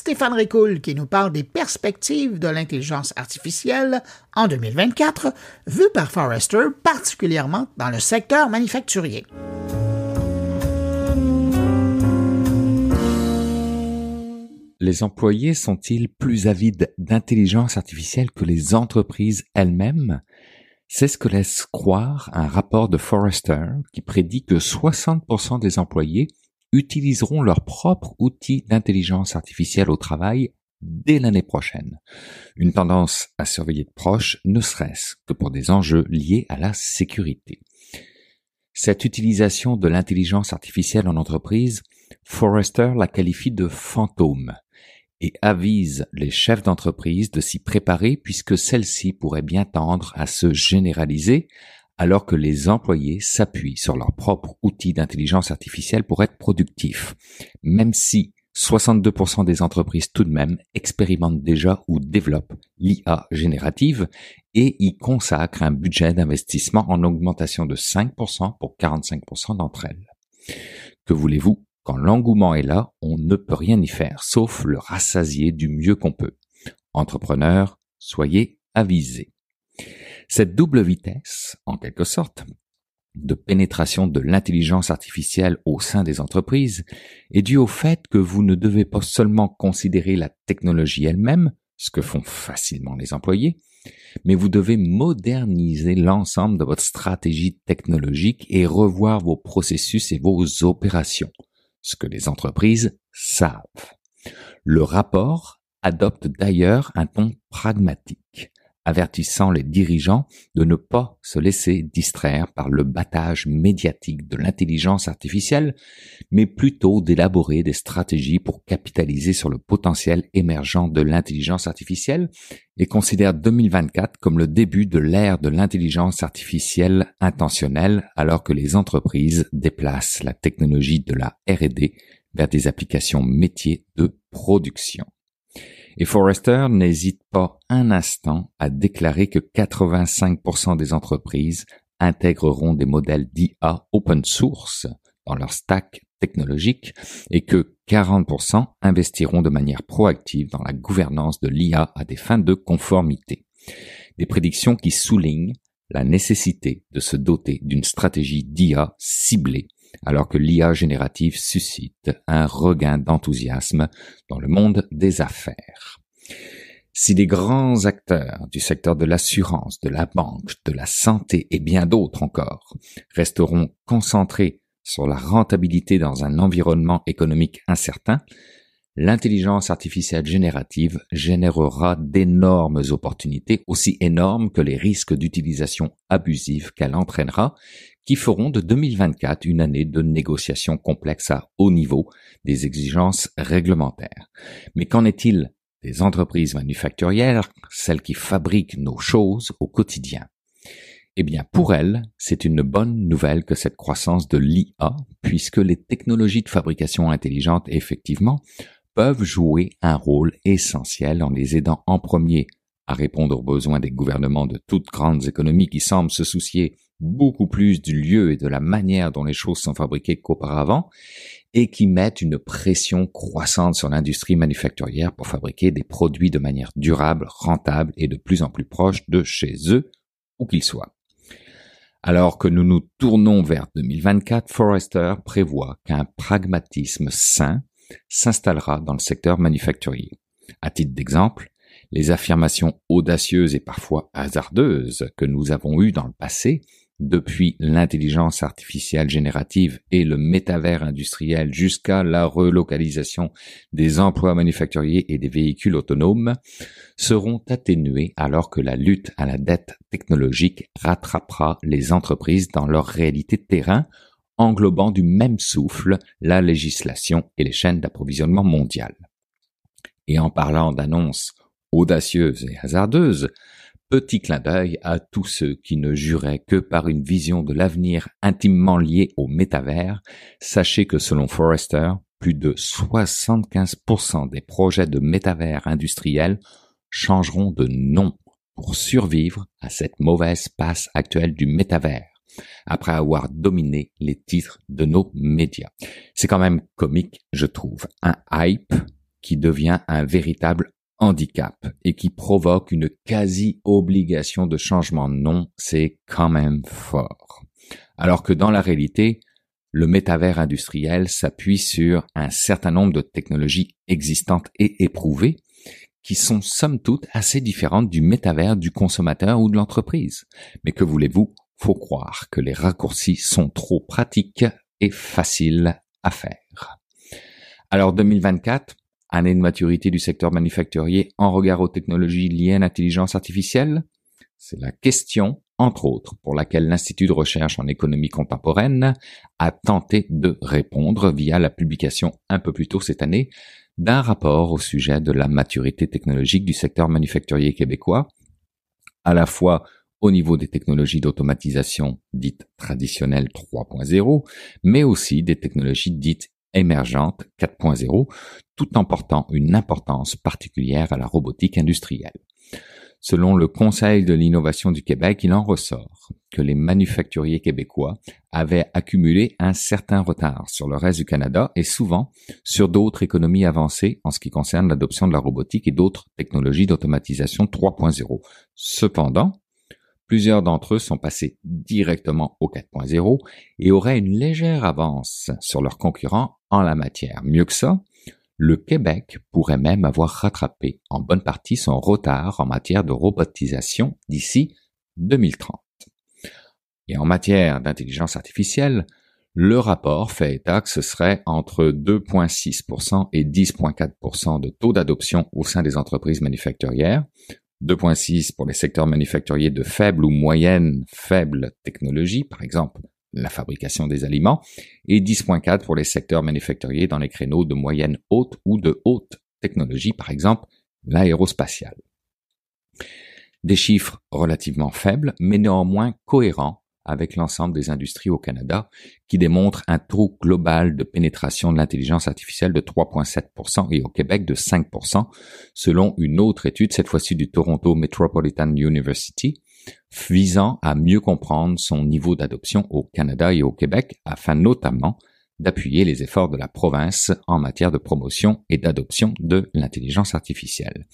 Stéphane Ricoul qui nous parle des perspectives de l'intelligence artificielle en 2024, vues par Forrester, particulièrement dans le secteur manufacturier. Les employés sont-ils plus avides d'intelligence artificielle que les entreprises elles-mêmes? C'est ce que laisse croire un rapport de Forrester qui prédit que 60% des employés utiliseront leur propre outil d'intelligence artificielle au travail dès l'année prochaine. Une tendance à surveiller de proche, ne serait-ce que pour des enjeux liés à la sécurité. Cette utilisation de l'intelligence artificielle en entreprise, Forrester la qualifie de fantôme et avise les chefs d'entreprise de s'y préparer puisque celle-ci pourrait bien tendre à se généraliser alors que les employés s'appuient sur leurs propres outils d'intelligence artificielle pour être productifs, même si 62% des entreprises tout de même expérimentent déjà ou développent l'IA générative et y consacrent un budget d'investissement en augmentation de 5% pour 45% d'entre elles. Que voulez-vous? Quand l'engouement est là, on ne peut rien y faire, sauf le rassasier du mieux qu'on peut. Entrepreneurs, soyez avisés. Cette double vitesse, en quelque sorte, de pénétration de l'intelligence artificielle au sein des entreprises est due au fait que vous ne devez pas seulement considérer la technologie elle-même, ce que font facilement les employés, mais vous devez moderniser l'ensemble de votre stratégie technologique et revoir vos processus et vos opérations, ce que les entreprises savent. Le rapport adopte d'ailleurs un ton pragmatique avertissant les dirigeants de ne pas se laisser distraire par le battage médiatique de l'intelligence artificielle, mais plutôt d'élaborer des stratégies pour capitaliser sur le potentiel émergent de l'intelligence artificielle et considère 2024 comme le début de l'ère de l'intelligence artificielle intentionnelle alors que les entreprises déplacent la technologie de la R&D vers des applications métiers de production. Et Forrester n'hésite pas un instant à déclarer que 85% des entreprises intégreront des modèles d'IA open source dans leur stack technologique et que 40% investiront de manière proactive dans la gouvernance de l'IA à des fins de conformité. Des prédictions qui soulignent la nécessité de se doter d'une stratégie d'IA ciblée alors que l'IA générative suscite un regain d'enthousiasme dans le monde des affaires. Si les grands acteurs du secteur de l'assurance, de la banque, de la santé et bien d'autres encore resteront concentrés sur la rentabilité dans un environnement économique incertain, l'intelligence artificielle générative générera d'énormes opportunités, aussi énormes que les risques d'utilisation abusive qu'elle entraînera, qui feront de 2024 une année de négociations complexes à haut niveau des exigences réglementaires. Mais qu'en est-il des entreprises manufacturières, celles qui fabriquent nos choses au quotidien? Eh bien, pour elles, c'est une bonne nouvelle que cette croissance de l'IA, puisque les technologies de fabrication intelligente, effectivement, peuvent jouer un rôle essentiel en les aidant en premier à répondre aux besoins des gouvernements de toutes grandes économies qui semblent se soucier beaucoup plus du lieu et de la manière dont les choses sont fabriquées qu'auparavant, et qui mettent une pression croissante sur l'industrie manufacturière pour fabriquer des produits de manière durable, rentable et de plus en plus proche de chez eux, où qu'ils soient. Alors que nous nous tournons vers 2024, Forrester prévoit qu'un pragmatisme sain s'installera dans le secteur manufacturier. À titre d'exemple, les affirmations audacieuses et parfois hasardeuses que nous avons eues dans le passé depuis l'intelligence artificielle générative et le métavers industriel jusqu'à la relocalisation des emplois manufacturiers et des véhicules autonomes, seront atténués alors que la lutte à la dette technologique rattrapera les entreprises dans leur réalité de terrain, englobant du même souffle la législation et les chaînes d'approvisionnement mondiales. Et en parlant d'annonces audacieuses et hasardeuses, Petit clin d'œil à tous ceux qui ne juraient que par une vision de l'avenir intimement liée au métavers. Sachez que selon Forrester, plus de 75% des projets de métavers industriels changeront de nom pour survivre à cette mauvaise passe actuelle du métavers après avoir dominé les titres de nos médias. C'est quand même comique, je trouve. Un hype qui devient un véritable handicap et qui provoque une quasi-obligation de changement de nom, c'est quand même fort. Alors que dans la réalité, le métavers industriel s'appuie sur un certain nombre de technologies existantes et éprouvées qui sont somme toute assez différentes du métavers du consommateur ou de l'entreprise. Mais que voulez-vous, faut croire que les raccourcis sont trop pratiques et faciles à faire. Alors 2024, année de maturité du secteur manufacturier en regard aux technologies liées à l'intelligence artificielle C'est la question, entre autres, pour laquelle l'Institut de recherche en économie contemporaine a tenté de répondre via la publication un peu plus tôt cette année d'un rapport au sujet de la maturité technologique du secteur manufacturier québécois, à la fois au niveau des technologies d'automatisation dites traditionnelles 3.0, mais aussi des technologies dites émergentes 4.0, tout en portant une importance particulière à la robotique industrielle. Selon le Conseil de l'innovation du Québec, il en ressort que les manufacturiers québécois avaient accumulé un certain retard sur le reste du Canada et souvent sur d'autres économies avancées en ce qui concerne l'adoption de la robotique et d'autres technologies d'automatisation 3.0. Cependant, plusieurs d'entre eux sont passés directement au 4.0 et auraient une légère avance sur leurs concurrents en la matière. Mieux que ça, le Québec pourrait même avoir rattrapé en bonne partie son retard en matière de robotisation d'ici 2030. Et en matière d'intelligence artificielle, le rapport fait état que ce serait entre 2,6% et 10,4% de taux d'adoption au sein des entreprises manufacturières, 2,6 pour les secteurs manufacturiers de faible ou moyenne faible technologie, par exemple la fabrication des aliments, et 10.4 pour les secteurs manufacturiers dans les créneaux de moyenne haute ou de haute technologie, par exemple l'aérospatiale. Des chiffres relativement faibles, mais néanmoins cohérents avec l'ensemble des industries au Canada, qui démontrent un taux global de pénétration de l'intelligence artificielle de 3,7% et au Québec de 5%, selon une autre étude, cette fois-ci du Toronto Metropolitan University, visant à mieux comprendre son niveau d'adoption au Canada et au Québec afin notamment d'appuyer les efforts de la province en matière de promotion et d'adoption de l'intelligence artificielle.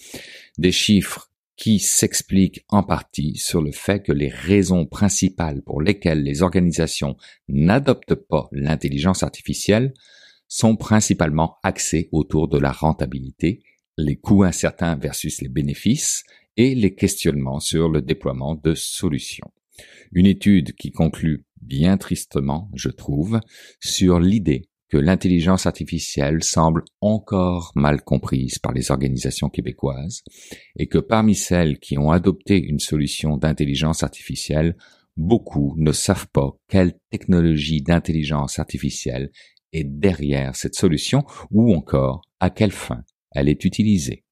Des chiffres qui s'expliquent en partie sur le fait que les raisons principales pour lesquelles les organisations n'adoptent pas l'intelligence artificielle sont principalement axées autour de la rentabilité, les coûts incertains versus les bénéfices et les questionnements sur le déploiement de solutions. Une étude qui conclut bien tristement, je trouve, sur l'idée que l'intelligence artificielle semble encore mal comprise par les organisations québécoises et que parmi celles qui ont adopté une solution d'intelligence artificielle, beaucoup ne savent pas quelle technologie d'intelligence artificielle est derrière cette solution ou encore à quelle fin elle est utilisée.